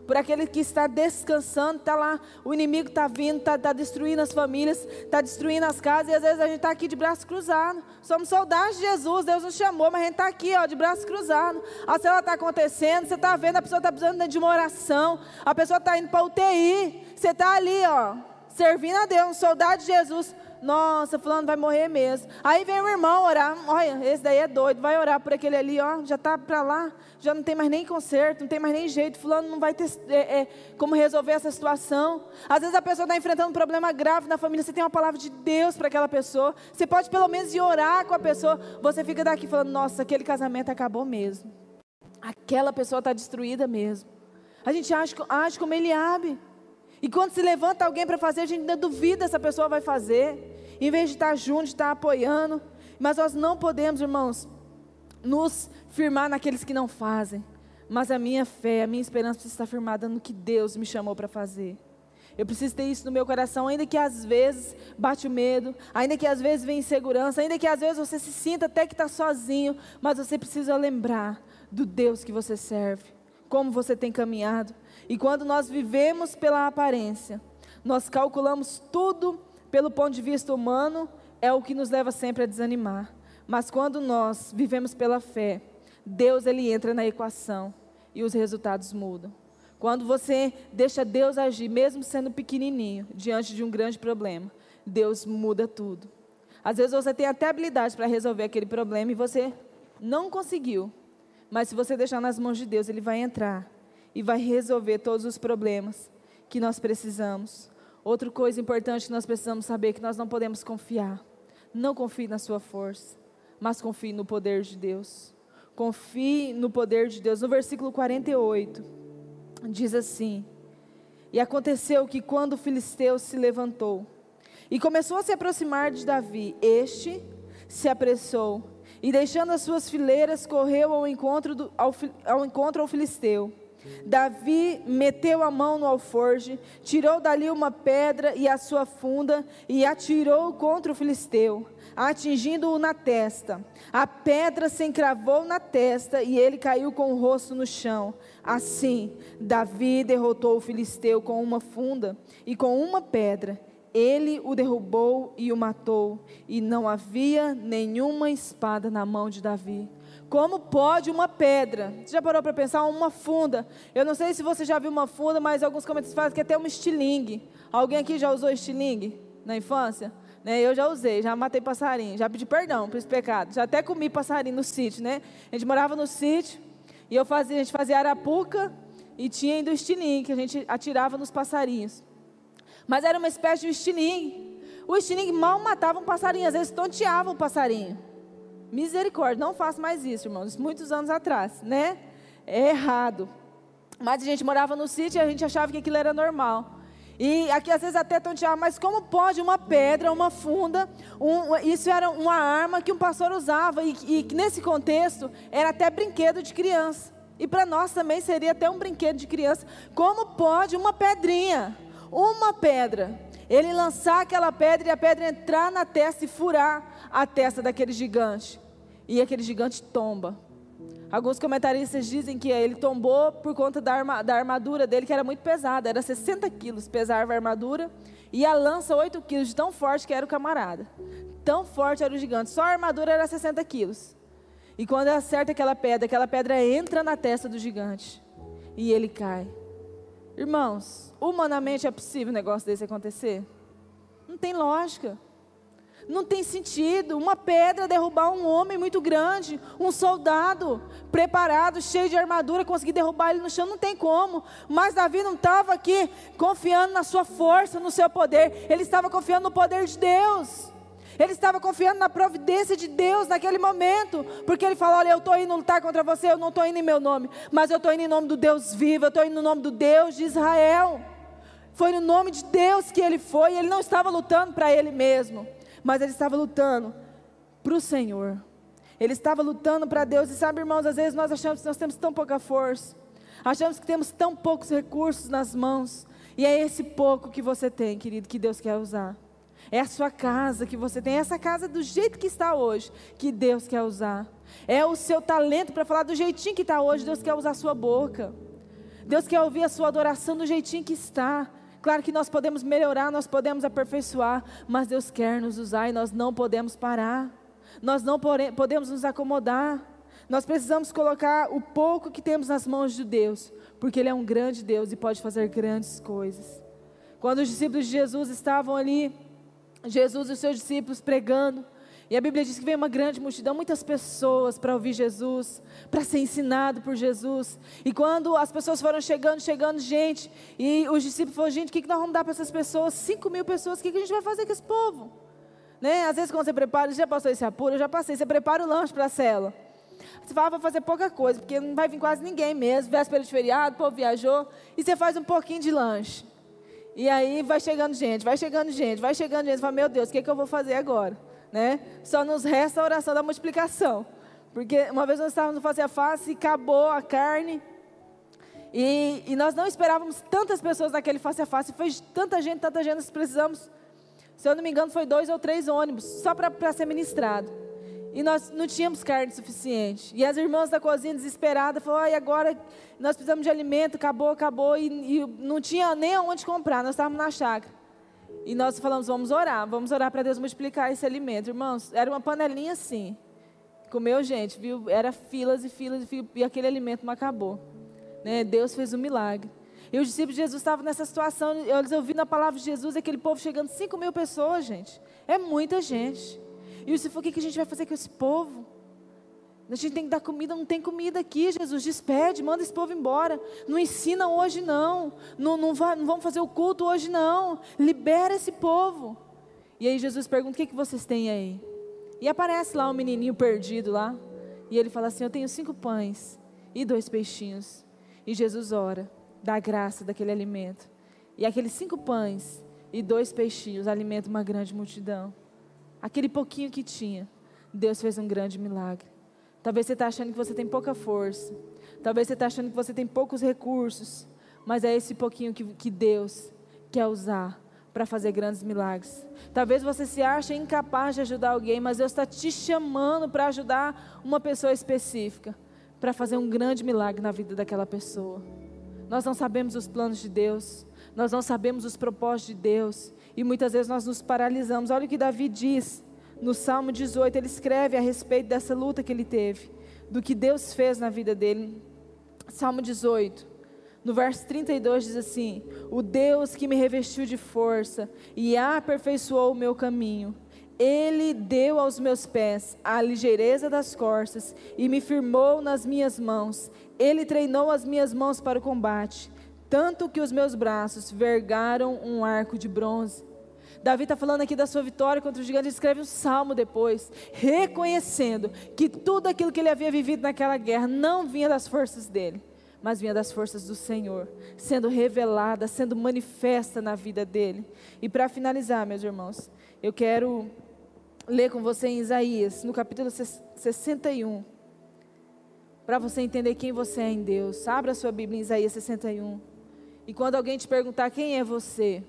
por aquele que está descansando, está lá, o inimigo está vindo, está tá destruindo as famílias, está destruindo as casas, e às vezes a gente está aqui de braço cruzado. Somos soldados de Jesus, Deus nos chamou, mas a gente está aqui, ó, de braço cruzado. A cela está acontecendo, você está vendo, a pessoa está precisando de uma oração, a pessoa está indo para UTI, você está ali, ó, servindo a Deus, um soldado de Jesus nossa, fulano vai morrer mesmo. Aí vem o irmão orar, olha, esse daí é doido, vai orar por aquele ali, ó, já está para lá, já não tem mais nem conserto, não tem mais nem jeito, fulano não vai ter é, é, como resolver essa situação. Às vezes a pessoa está enfrentando um problema grave na família, você tem uma palavra de Deus para aquela pessoa, você pode pelo menos ir orar com a pessoa, você fica daqui falando, nossa, aquele casamento acabou mesmo. Aquela pessoa está destruída mesmo. A gente age, age como ele abre. E quando se levanta alguém para fazer, a gente ainda duvida se a pessoa vai fazer, em vez de estar junto, de estar apoiando. Mas nós não podemos, irmãos, nos firmar naqueles que não fazem. Mas a minha fé, a minha esperança precisa estar firmada no que Deus me chamou para fazer. Eu preciso ter isso no meu coração, ainda que às vezes bate o medo, ainda que às vezes vem insegurança, ainda que às vezes você se sinta até que está sozinho, mas você precisa lembrar do Deus que você serve, como você tem caminhado. E quando nós vivemos pela aparência, nós calculamos tudo pelo ponto de vista humano, é o que nos leva sempre a desanimar. Mas quando nós vivemos pela fé, Deus ele entra na equação e os resultados mudam. Quando você deixa Deus agir, mesmo sendo pequenininho, diante de um grande problema, Deus muda tudo. Às vezes você tem até habilidade para resolver aquele problema e você não conseguiu. Mas se você deixar nas mãos de Deus, Ele vai entrar e vai resolver todos os problemas que nós precisamos. Outra coisa importante que nós precisamos saber é que nós não podemos confiar. Não confie na sua força, mas confie no poder de Deus. Confie no poder de Deus. No versículo 48 diz assim: E aconteceu que quando o filisteu se levantou e começou a se aproximar de Davi, este se apressou e, deixando as suas fileiras, correu ao encontro, do, ao, ao encontro ao filisteu. Davi meteu a mão no alforge, tirou dali uma pedra e a sua funda e atirou contra o filisteu, atingindo-o na testa. A pedra se encravou na testa e ele caiu com o rosto no chão. Assim, Davi derrotou o filisteu com uma funda e com uma pedra. Ele o derrubou e o matou, e não havia nenhuma espada na mão de Davi. Como pode uma pedra? Você já parou para pensar uma funda? Eu não sei se você já viu uma funda, mas alguns comentários falam que é até um estilingue. Alguém aqui já usou estilingue na infância? Né? Eu já usei, já matei passarinho, já pedi perdão por esse pecado. Já até comi passarinho no sítio, né? A gente morava no sítio e eu fazia, a gente fazia arapuca e tinha ainda o estilingue, que a gente atirava nos passarinhos. Mas era uma espécie de estilingue. O estilingue mal matava um passarinho, às vezes tonteava o passarinho. Misericórdia, não faço mais isso, irmãos. Muitos anos atrás, né? É errado. Mas a gente morava no sítio e a gente achava que aquilo era normal. E aqui às vezes até tontear, mas como pode uma pedra, uma funda, um, isso era uma arma que um pastor usava, e, e nesse contexto era até brinquedo de criança. E para nós também seria até um brinquedo de criança. Como pode uma pedrinha, uma pedra, ele lançar aquela pedra e a pedra entrar na testa e furar a testa daquele gigante? E aquele gigante tomba. Alguns comentaristas dizem que ele tombou por conta da, arma, da armadura dele, que era muito pesada, era 60 quilos, pesava a armadura, e a lança 8 quilos, de tão forte que era o camarada. Tão forte era o gigante, só a armadura era 60 quilos. E quando acerta aquela pedra, aquela pedra entra na testa do gigante, e ele cai. Irmãos, humanamente é possível um negócio desse acontecer? Não tem lógica. Não tem sentido uma pedra derrubar um homem muito grande, um soldado preparado, cheio de armadura, conseguir derrubar ele no chão, não tem como. Mas Davi não estava aqui confiando na sua força, no seu poder, ele estava confiando no poder de Deus. Ele estava confiando na providência de Deus naquele momento, porque ele falou: Olha, eu estou indo lutar contra você, eu não estou indo em meu nome, mas eu estou indo em nome do Deus vivo, eu estou indo no nome do Deus de Israel. Foi no nome de Deus que ele foi, ele não estava lutando para ele mesmo mas ele estava lutando para o Senhor. Ele estava lutando para Deus. E sabe, irmãos, às vezes nós achamos que nós temos tão pouca força, achamos que temos tão poucos recursos nas mãos. E é esse pouco que você tem, querido, que Deus quer usar. É a sua casa que você tem, é essa casa do jeito que está hoje, que Deus quer usar. É o seu talento para falar do jeitinho que está hoje, Deus quer usar a sua boca. Deus quer ouvir a sua adoração do jeitinho que está. Claro que nós podemos melhorar, nós podemos aperfeiçoar, mas Deus quer nos usar e nós não podemos parar. Nós não podemos nos acomodar. Nós precisamos colocar o pouco que temos nas mãos de Deus, porque Ele é um grande Deus e pode fazer grandes coisas. Quando os discípulos de Jesus estavam ali, Jesus e os seus discípulos pregando, e a Bíblia diz que veio uma grande multidão, muitas pessoas para ouvir Jesus, para ser ensinado por Jesus. E quando as pessoas foram chegando, chegando, gente, e os discípulos falaram: gente, o que, que nós vamos dar para essas pessoas? Cinco mil pessoas, o que, que a gente vai fazer com esse povo? Né? Às vezes, quando você prepara, já passou esse apuro, eu já passei, você prepara o lanche para a cela. Você fala, ah, vou fazer pouca coisa, porque não vai vir quase ninguém mesmo, véspera de feriado, o povo viajou, e você faz um pouquinho de lanche. E aí vai chegando gente, vai chegando gente, vai chegando gente. Fala, meu Deus, o que, é que eu vou fazer agora? Né? Só nos resta a oração da multiplicação. Porque uma vez nós estávamos no face a face e acabou a carne. E, e, nós não esperávamos tantas pessoas naquele face a face. Foi tanta gente, tanta gente, nós precisamos. Se eu não me engano, foi dois ou três ônibus, só para ser ministrado. E nós não tínhamos carne suficiente. E as irmãs da cozinha desesperadas falaram: e agora nós precisamos de alimento, acabou, acabou. E, e não tinha nem aonde comprar, nós estávamos na chácara. E nós falamos: vamos orar, vamos orar para Deus multiplicar esse alimento. Irmãos, era uma panelinha assim. Comeu gente, viu? Era filas e filas e filas, e aquele alimento não acabou. Né? Deus fez um milagre. E os discípulos de Jesus estavam nessa situação, eles ouvindo a palavra de Jesus, aquele povo chegando, 5 mil pessoas, gente. É muita gente. E você falou: o que a gente vai fazer com esse povo? A gente tem que dar comida, não tem comida aqui, Jesus. Despede, manda esse povo embora. Não ensina hoje, não. Não, não, vai, não vamos fazer o culto hoje, não. Libera esse povo. E aí Jesus pergunta: o que, que vocês têm aí? E aparece lá um menininho perdido lá. E ele fala assim: Eu tenho cinco pães e dois peixinhos. E Jesus ora, dá graça daquele alimento. E aqueles cinco pães e dois peixinhos alimentam uma grande multidão. Aquele pouquinho que tinha, Deus fez um grande milagre. Talvez você está achando que você tem pouca força. Talvez você está achando que você tem poucos recursos. Mas é esse pouquinho que, que Deus quer usar para fazer grandes milagres. Talvez você se ache incapaz de ajudar alguém, mas Deus está te chamando para ajudar uma pessoa específica, para fazer um grande milagre na vida daquela pessoa. Nós não sabemos os planos de Deus, nós não sabemos os propósitos de Deus, e muitas vezes nós nos paralisamos. Olha o que Davi diz no Salmo 18, ele escreve a respeito dessa luta que ele teve, do que Deus fez na vida dele. Salmo 18, no verso 32 diz assim: O Deus que me revestiu de força e aperfeiçoou o meu caminho, ele deu aos meus pés a ligeireza das costas e me firmou nas minhas mãos. Ele treinou as minhas mãos para o combate tanto que os meus braços vergaram um arco de bronze. Davi está falando aqui da sua vitória contra o gigante, ele escreve um salmo depois, reconhecendo que tudo aquilo que ele havia vivido naquela guerra não vinha das forças dele, mas vinha das forças do Senhor, sendo revelada, sendo manifesta na vida dele. E para finalizar, meus irmãos, eu quero ler com você em Isaías, no capítulo 61, para você entender quem você é em Deus. Abra sua Bíblia em Isaías 61. E quando alguém te perguntar quem é você,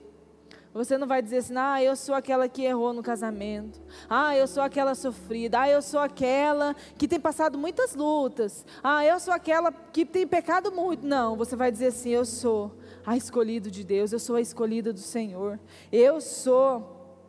você não vai dizer assim, ah, eu sou aquela que errou no casamento. Ah, eu sou aquela sofrida. Ah, eu sou aquela que tem passado muitas lutas. Ah, eu sou aquela que tem pecado muito. Não, você vai dizer assim, eu sou a escolhida de Deus, eu sou a escolhida do Senhor. Eu sou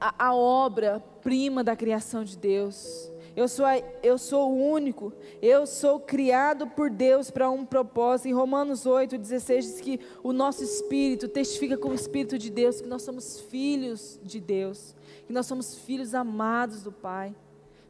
a, a obra-prima da criação de Deus. Eu sou, eu sou o único, eu sou criado por Deus para um propósito. Em Romanos 8, 16 diz que o nosso espírito testifica com o espírito de Deus que nós somos filhos de Deus, que nós somos filhos amados do Pai.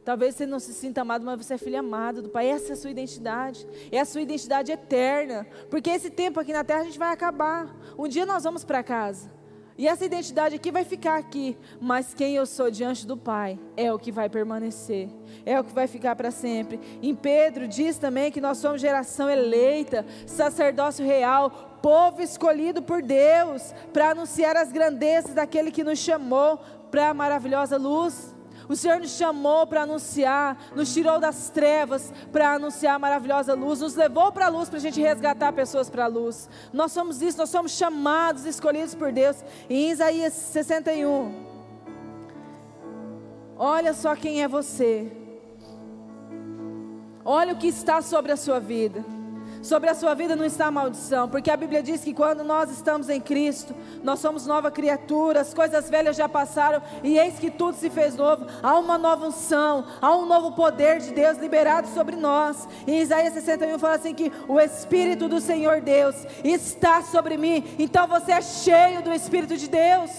Talvez você não se sinta amado, mas você é filho amado do Pai. Essa é a sua identidade. É a sua identidade eterna. Porque esse tempo aqui na terra a gente vai acabar. Um dia nós vamos para casa. E essa identidade aqui vai ficar aqui, mas quem eu sou diante do Pai é o que vai permanecer, é o que vai ficar para sempre. Em Pedro diz também que nós somos geração eleita, sacerdócio real, povo escolhido por Deus, para anunciar as grandezas daquele que nos chamou para a maravilhosa luz. O Senhor nos chamou para anunciar, nos tirou das trevas para anunciar a maravilhosa luz, nos levou para a luz para a gente resgatar pessoas para a luz. Nós somos isso, nós somos chamados, escolhidos por Deus. Em Isaías 61, olha só quem é você, olha o que está sobre a sua vida. Sobre a sua vida não está maldição, porque a Bíblia diz que quando nós estamos em Cristo, nós somos nova criatura, as coisas velhas já passaram e eis que tudo se fez novo. Há uma nova unção, há um novo poder de Deus liberado sobre nós. Em Isaías 61 fala assim que o Espírito do Senhor Deus está sobre mim. Então você é cheio do Espírito de Deus.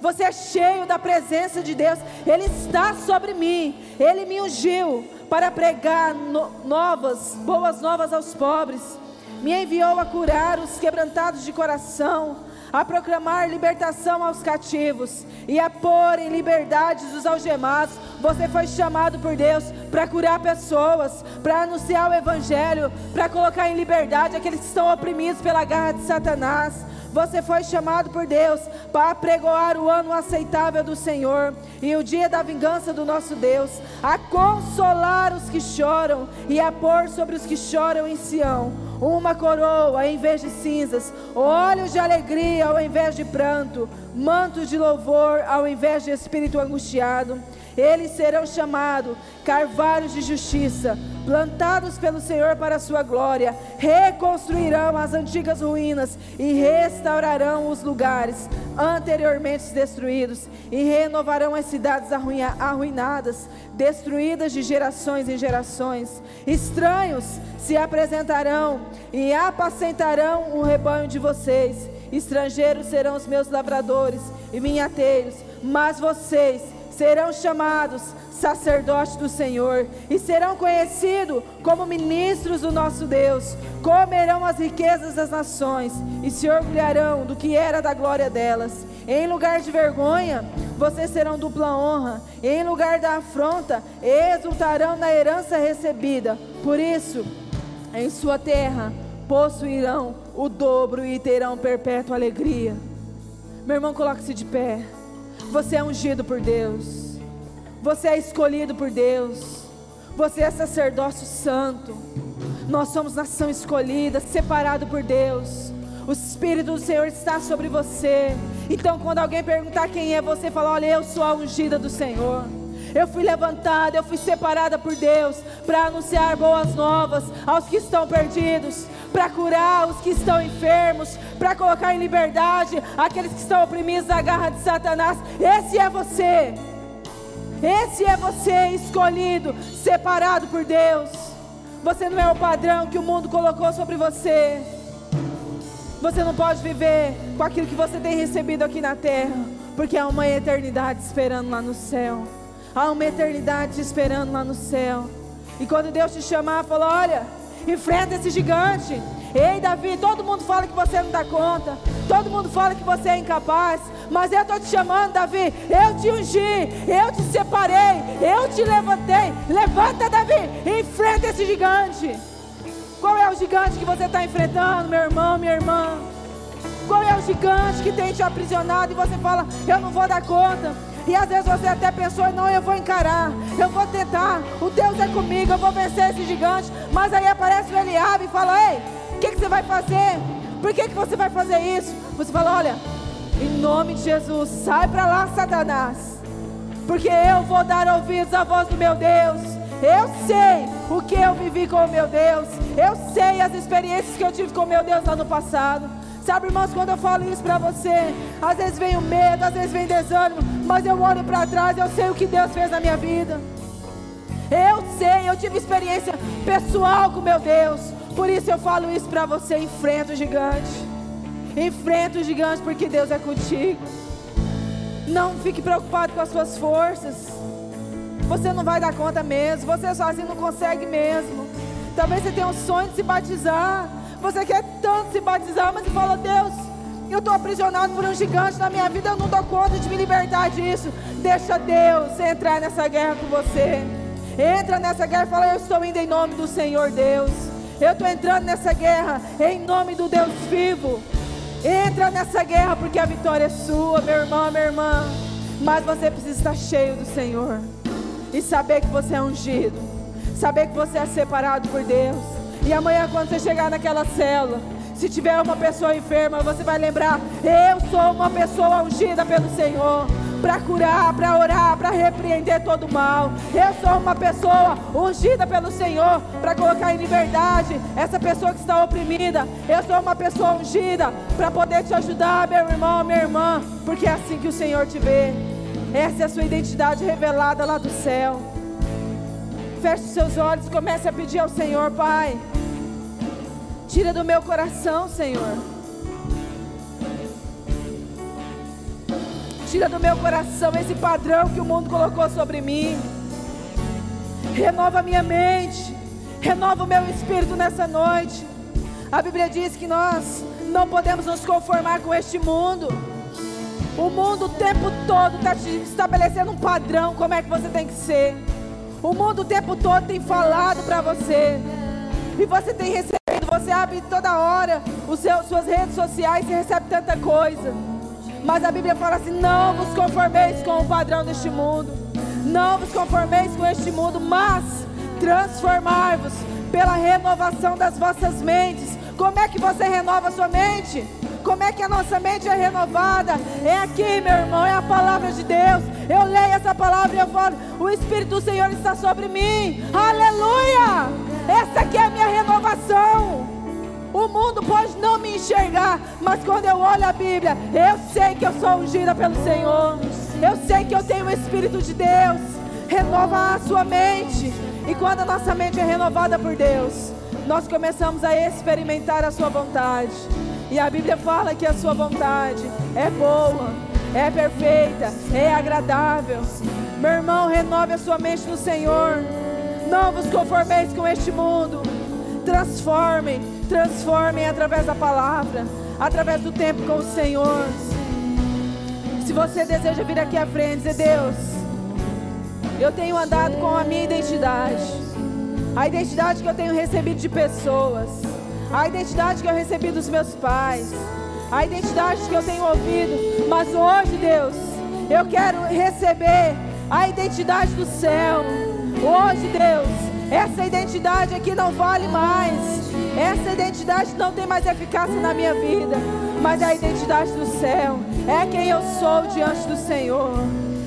Você é cheio da presença de Deus. Ele está sobre mim. Ele me ungiu para pregar no, novas, boas novas aos pobres. Me enviou a curar os quebrantados de coração, a proclamar libertação aos cativos e a pôr em liberdade os algemados. Você foi chamado por Deus para curar pessoas, para anunciar o Evangelho, para colocar em liberdade aqueles que estão oprimidos pela garra de Satanás. Você foi chamado por Deus para pregoar o ano aceitável do Senhor e o dia da vingança do nosso Deus, a consolar os que choram e a pôr sobre os que choram em Sião uma coroa em vez de cinzas, olhos de alegria ao invés de pranto, mantos de louvor ao invés de espírito angustiado. Eles serão chamados carvalhos de justiça, plantados pelo Senhor para a sua glória, reconstruirão as antigas ruínas e restaurarão os lugares anteriormente destruídos e renovarão as cidades arruinadas, destruídas de gerações em gerações. Estranhos se apresentarão e apacentarão o rebanho de vocês. Estrangeiros serão os meus lavradores e minhateiros, mas vocês serão chamados sacerdotes do Senhor e serão conhecidos como ministros do nosso Deus. Comerão as riquezas das nações e se orgulharão do que era da glória delas. Em lugar de vergonha, vocês serão dupla honra. Em lugar da afronta, exultarão na herança recebida. Por isso, em sua terra possuirão o dobro e terão perpétua alegria. Meu irmão, coloque-se de pé. Você é ungido por Deus. Você é escolhido por Deus. Você é sacerdócio santo. Nós somos nação escolhida, separado por Deus. O Espírito do Senhor está sobre você. Então, quando alguém perguntar quem é você, fala: Olha, eu sou a ungida do Senhor. Eu fui levantada, eu fui separada por Deus para anunciar boas novas aos que estão perdidos, para curar os que estão enfermos, para colocar em liberdade aqueles que estão oprimidos da garra de Satanás. Esse é você. Esse é você escolhido, separado por Deus. Você não é o padrão que o mundo colocou sobre você. Você não pode viver com aquilo que você tem recebido aqui na terra, porque há uma eternidade esperando lá no céu. Há uma eternidade te esperando lá no céu. E quando Deus te chamar, fala: Olha, enfrenta esse gigante. Ei, Davi, todo mundo fala que você não dá conta. Todo mundo fala que você é incapaz. Mas eu estou te chamando, Davi. Eu te ungi. Eu te separei. Eu te levantei. Levanta, Davi. Enfrenta esse gigante. Qual é o gigante que você está enfrentando, meu irmão, minha irmã? Qual é o gigante que tem te aprisionado e você fala, eu não vou dar conta? E às vezes você até pensou, não, eu vou encarar, eu vou tentar, o Deus é comigo, eu vou vencer esse gigante. Mas aí aparece o Eliabe e fala, ei, o que, que você vai fazer? Por que, que você vai fazer isso? Você fala, olha, em nome de Jesus, sai para lá, Satanás. Porque eu vou dar ouvidos à voz do meu Deus. Eu sei o que eu vivi com o meu Deus. Eu sei as experiências que eu tive com o meu Deus lá no passado. Sabe, irmãos, quando eu falo isso para você, às vezes vem o medo, às vezes vem desânimo, mas eu olho para trás, eu sei o que Deus fez na minha vida. Eu sei, eu tive experiência pessoal com meu Deus. Por isso eu falo isso para você, enfrenta o gigante. Enfrenta o gigante porque Deus é contigo. Não fique preocupado com as suas forças. Você não vai dar conta mesmo, você sozinho não consegue mesmo. Talvez você tenha um sonho de se batizar. Você quer tanto se batizar, mas fala, Deus, eu estou aprisionado por um gigante na minha vida, eu não dou conta de me libertar disso. Deixa Deus entrar nessa guerra com você. Entra nessa guerra e fala, eu estou indo em nome do Senhor Deus. Eu estou entrando nessa guerra em nome do Deus vivo. Entra nessa guerra porque a vitória é sua, meu irmão, minha irmã. Mas você precisa estar cheio do Senhor e saber que você é ungido, saber que você é separado por Deus e amanhã, quando você chegar naquela célula, se tiver uma pessoa enferma, você vai lembrar: eu sou uma pessoa ungida pelo Senhor. Para curar, para orar, para repreender todo mal. Eu sou uma pessoa ungida pelo Senhor para colocar em liberdade essa pessoa que está oprimida. Eu sou uma pessoa ungida para poder te ajudar, meu irmão, minha irmã, porque é assim que o Senhor te vê. Essa é a sua identidade revelada lá do céu. Feche seus olhos comece a pedir ao Senhor, Pai. Tira do meu coração, Senhor. Tira do meu coração esse padrão que o mundo colocou sobre mim. Renova minha mente. Renova o meu espírito nessa noite. A Bíblia diz que nós não podemos nos conformar com este mundo. O mundo o tempo todo está te estabelecendo um padrão, como é que você tem que ser. O mundo o tempo todo tem falado para você. E você tem recebido, você abre toda hora os seus, suas redes sociais e recebe tanta coisa. Mas a Bíblia fala assim: não vos conformeis com o padrão deste mundo. Não vos conformeis com este mundo, mas transformai-vos pela renovação das vossas mentes. Como é que você renova a sua mente? Como é que a nossa mente é renovada? É aqui, meu irmão, é a palavra de Deus. Eu leio essa palavra e eu falo: o Espírito do Senhor está sobre mim. Aleluia! Essa aqui é a minha renovação. O mundo pode não me enxergar, mas quando eu olho a Bíblia, eu sei que eu sou ungida pelo Senhor. Eu sei que eu tenho o Espírito de Deus. Renova a sua mente. E quando a nossa mente é renovada por Deus, nós começamos a experimentar a sua vontade. E a Bíblia fala que a sua vontade é boa, é perfeita, é agradável. Meu irmão, renove a sua mente no Senhor. Não vos conformeis com este mundo. Transformem, transformem através da palavra, através do tempo com o Senhor. Se você deseja vir aqui à frente dizer, Deus, eu tenho andado com a minha identidade, a identidade que eu tenho recebido de pessoas a identidade que eu recebi dos meus pais, a identidade que eu tenho ouvido. Mas hoje, Deus, eu quero receber a identidade do céu. Hoje, Deus, essa identidade aqui não vale mais. Essa identidade não tem mais eficácia na minha vida. Mas é a identidade do céu. É quem eu sou diante do Senhor.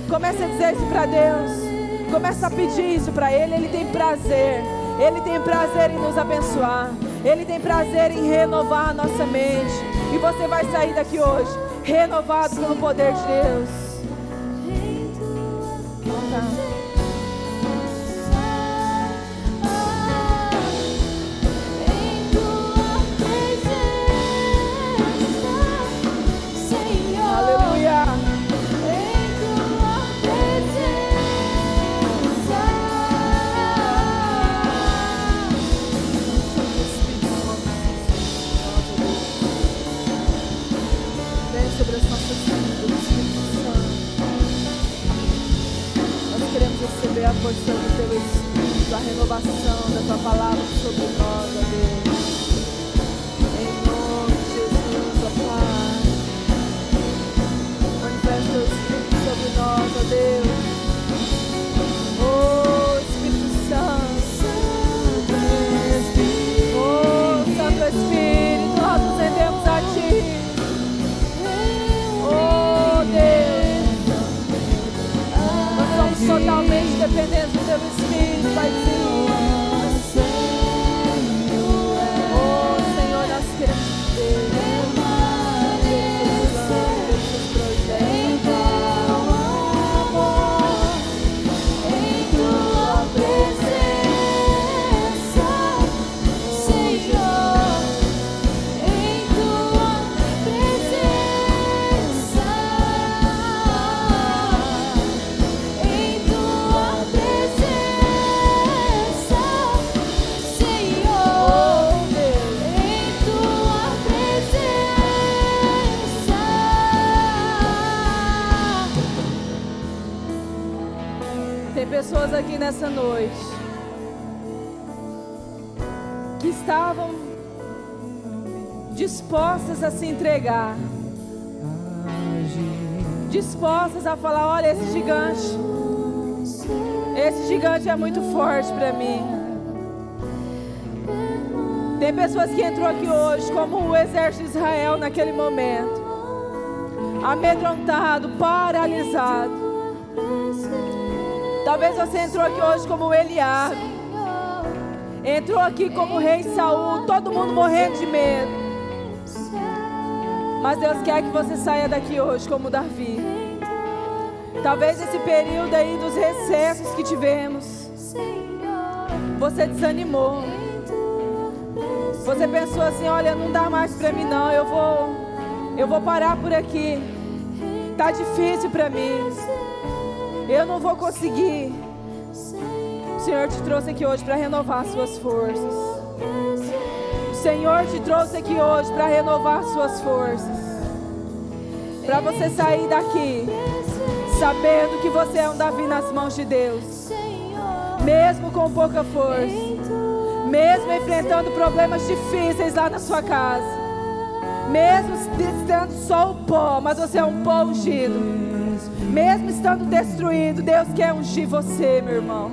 Comece a dizer isso para Deus. Comece a pedir isso para Ele. Ele tem prazer. Ele tem prazer em nos abençoar. Ele tem prazer em renovar a nossa mente. E você vai sair daqui hoje renovado pelo poder de Deus. a porção do teu Espírito, a renovação da tua palavra sobre nós, ó Deus. by nessa noite que estavam dispostas a se entregar, dispostas a falar: olha, esse gigante, esse gigante é muito forte para mim. Tem pessoas que entrou aqui hoje como o exército de Israel naquele momento, amedrontado, paralisado. Talvez você entrou aqui hoje como Eliabe. Entrou aqui como rei Saul, todo mundo morrendo de medo. Mas Deus quer que você saia daqui hoje como Davi. Talvez esse período aí dos recessos que tivemos, você desanimou. Você pensou assim, olha, não dá mais para mim não, eu vou eu vou parar por aqui. Tá difícil para mim. Eu não vou conseguir. O Senhor te trouxe aqui hoje para renovar suas forças. O Senhor te trouxe aqui hoje para renovar suas forças. Para você sair daqui sabendo que você é um Davi nas mãos de Deus. Mesmo com pouca força. Mesmo enfrentando problemas difíceis lá na sua casa. Mesmo estando só o pó, mas você é um pó ungido. Mesmo estando destruído, Deus quer ungir você, meu irmão.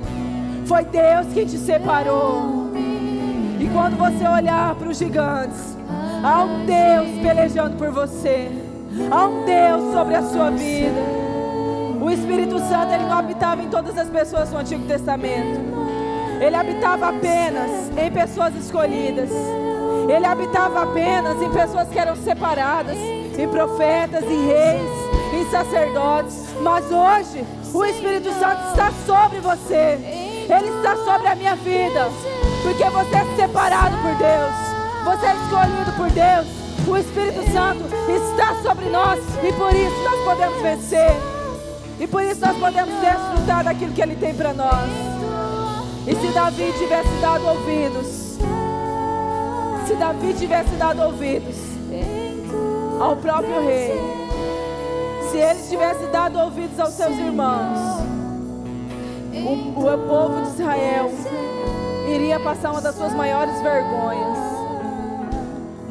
Foi Deus quem te separou. E quando você olhar para os gigantes, há um Deus pelejando por você. Há um Deus sobre a sua vida. O Espírito Santo ele não habitava em todas as pessoas do Antigo Testamento. Ele habitava apenas em pessoas escolhidas. Ele habitava apenas em pessoas que eram separadas, em profetas, em reis, sacerdotes. Mas hoje o Espírito Santo está sobre você. Ele está sobre a minha vida. Porque você é separado por Deus. Você é escolhido por Deus. O Espírito Santo está sobre nós e por isso nós podemos vencer. E por isso nós podemos desfrutar daquilo que Ele tem para nós. E se Davi tivesse dado ouvidos, se Davi tivesse dado ouvidos ao próprio rei, se ele tivesse dado ouvidos aos seus irmãos, o, o povo de Israel iria passar uma das suas maiores vergonhas.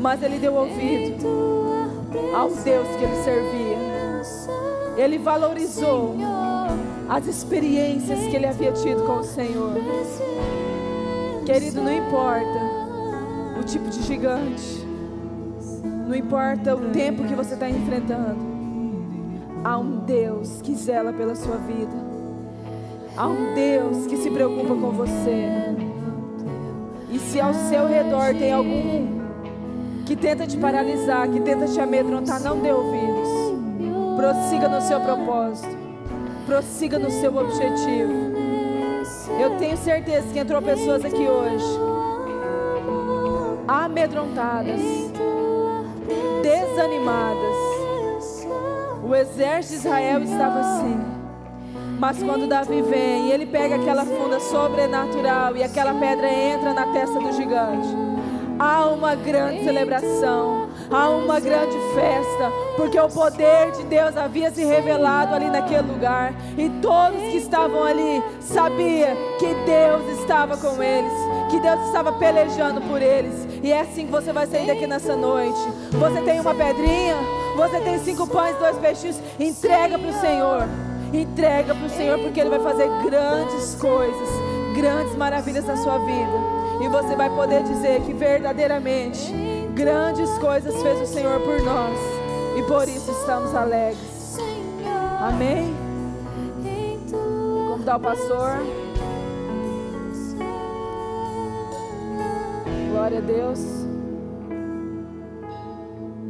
Mas ele deu ouvido ao Deus que ele servia. Ele valorizou as experiências que ele havia tido com o Senhor. Querido, não importa o tipo de gigante, não importa o tempo que você está enfrentando, há um Deus que zela pela sua vida. Há um Deus que se preocupa com você. E se ao seu redor tem algum que tenta te paralisar, que tenta te amedrontar, não dê ouvidos. Prossiga no seu propósito. Prossiga no seu objetivo. Eu tenho certeza que entrou pessoas aqui hoje amedrontadas, desanimadas. O exército de Israel estava assim. Mas quando Davi vem, ele pega aquela funda sobrenatural e aquela pedra entra na testa do gigante. Há uma grande celebração, há uma grande festa, porque o poder de Deus havia se revelado ali naquele lugar, e todos que estavam ali sabiam que Deus estava com eles, que Deus estava pelejando por eles, e é assim que você vai sair daqui nessa noite. Você tem uma pedrinha, você tem cinco pães, dois peixinhos, entrega para o Senhor. Entrega para o Senhor, porque Ele vai fazer grandes coisas, grandes maravilhas na sua vida. E você vai poder dizer que verdadeiramente grandes coisas fez o Senhor por nós. E por isso estamos alegres. Amém? Vou convidar o pastor. Glória a Deus.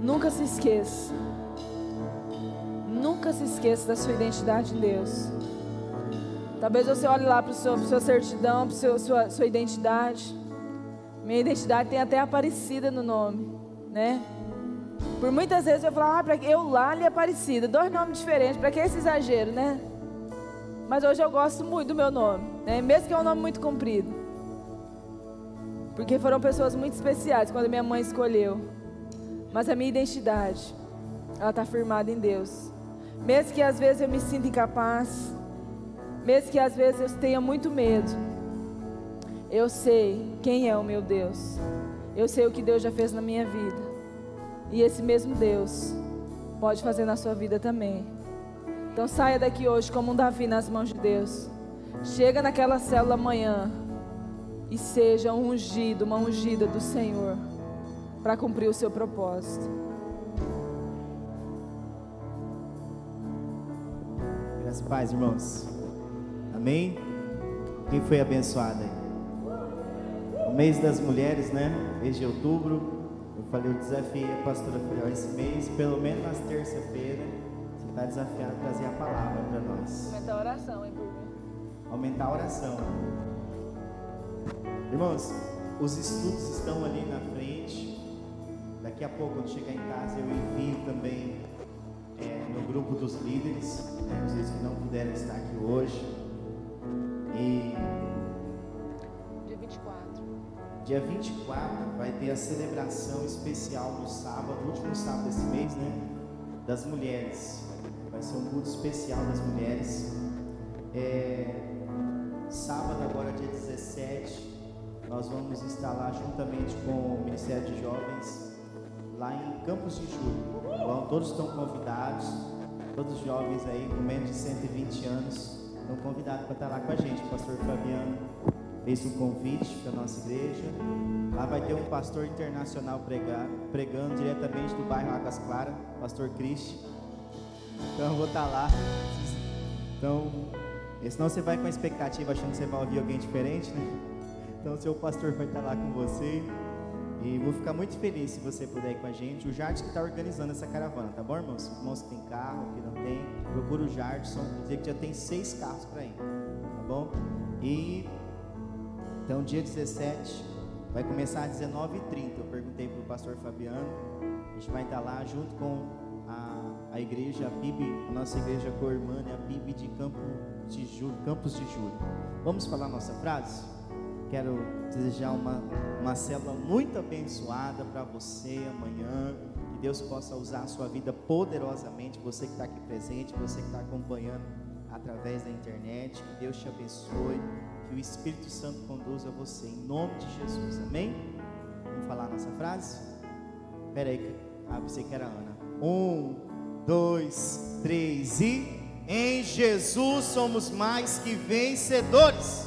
Nunca se esqueça Nunca se esqueça da sua identidade em Deus. Talvez você olhe lá para a sua certidão, para a sua, sua identidade. Minha identidade tem até Aparecida no nome, né? Por muitas vezes eu falo, ah, para eu lá e Aparecida, dois nomes diferentes, para que esse exagero, né? Mas hoje eu gosto muito do meu nome, né? Mesmo que é um nome muito comprido. Porque foram pessoas muito especiais quando minha mãe escolheu. Mas a minha identidade, ela está firmada em Deus. Mesmo que às vezes eu me sinta incapaz, mesmo que às vezes eu tenha muito medo, eu sei quem é o meu Deus. Eu sei o que Deus já fez na minha vida. E esse mesmo Deus pode fazer na sua vida também. Então saia daqui hoje como um Davi nas mãos de Deus. Chega naquela célula amanhã e seja um ungido, uma ungida do Senhor para cumprir o seu propósito. Graças paz, irmãos. Amém? Quem foi abençoado aí? O mês das mulheres, né? Mês de outubro. Eu falei, eu desafiei a pastora Filial esse mês, pelo menos nas terça-feira, você está desafiado a trazer a palavra para nós. Aumentar a oração, hein, Burgo? Aumentar a oração. Irmãos, os estudos estão ali na frente. Daqui a pouco, quando chegar em casa, eu envio também é, no grupo dos líderes, né, vocês que não puderam estar aqui hoje. E dia 24. Dia 24 vai ter a celebração especial no sábado, último sábado desse mês, né? Das mulheres. Vai ser um culto especial das mulheres. É, sábado agora dia 17, nós vamos instalar juntamente com o Ministério de Jovens lá em Campos de Julho. Bom? Todos estão convidados, todos os jovens aí com menos de 120 anos estão convidados para estar lá com a gente. O pastor Fabiano fez um convite para a nossa igreja. Lá vai ter um pastor internacional pregar, pregando diretamente do bairro Águas Claras, pastor Cristi. Então eu vou estar lá. Então, senão você vai com a expectativa achando que você vai ouvir alguém diferente, né? Então, o seu pastor vai estar lá com você. E vou ficar muito feliz se você puder ir com a gente. O Jardim que está organizando essa caravana, tá bom, irmãos? Irmãos que tem carro, que não tem, procura o Jardson. Dizer que já tem seis carros para ir, tá bom? E então, dia 17, vai começar às 19h30. Eu perguntei para o pastor Fabiano. A gente vai estar lá junto com a, a igreja, a PIB, a nossa igreja co-irmã, a PIB de Campo de Campos de Julho. Vamos falar nossa frase? Quero desejar uma, uma célula muito abençoada para você amanhã. Que Deus possa usar a sua vida poderosamente. Você que está aqui presente, você que está acompanhando através da internet. Que Deus te abençoe. Que o Espírito Santo conduza você em nome de Jesus. Amém? Vamos falar a nossa frase? Espera aí, ah, você que era Ana. Um, dois, três e em Jesus somos mais que vencedores.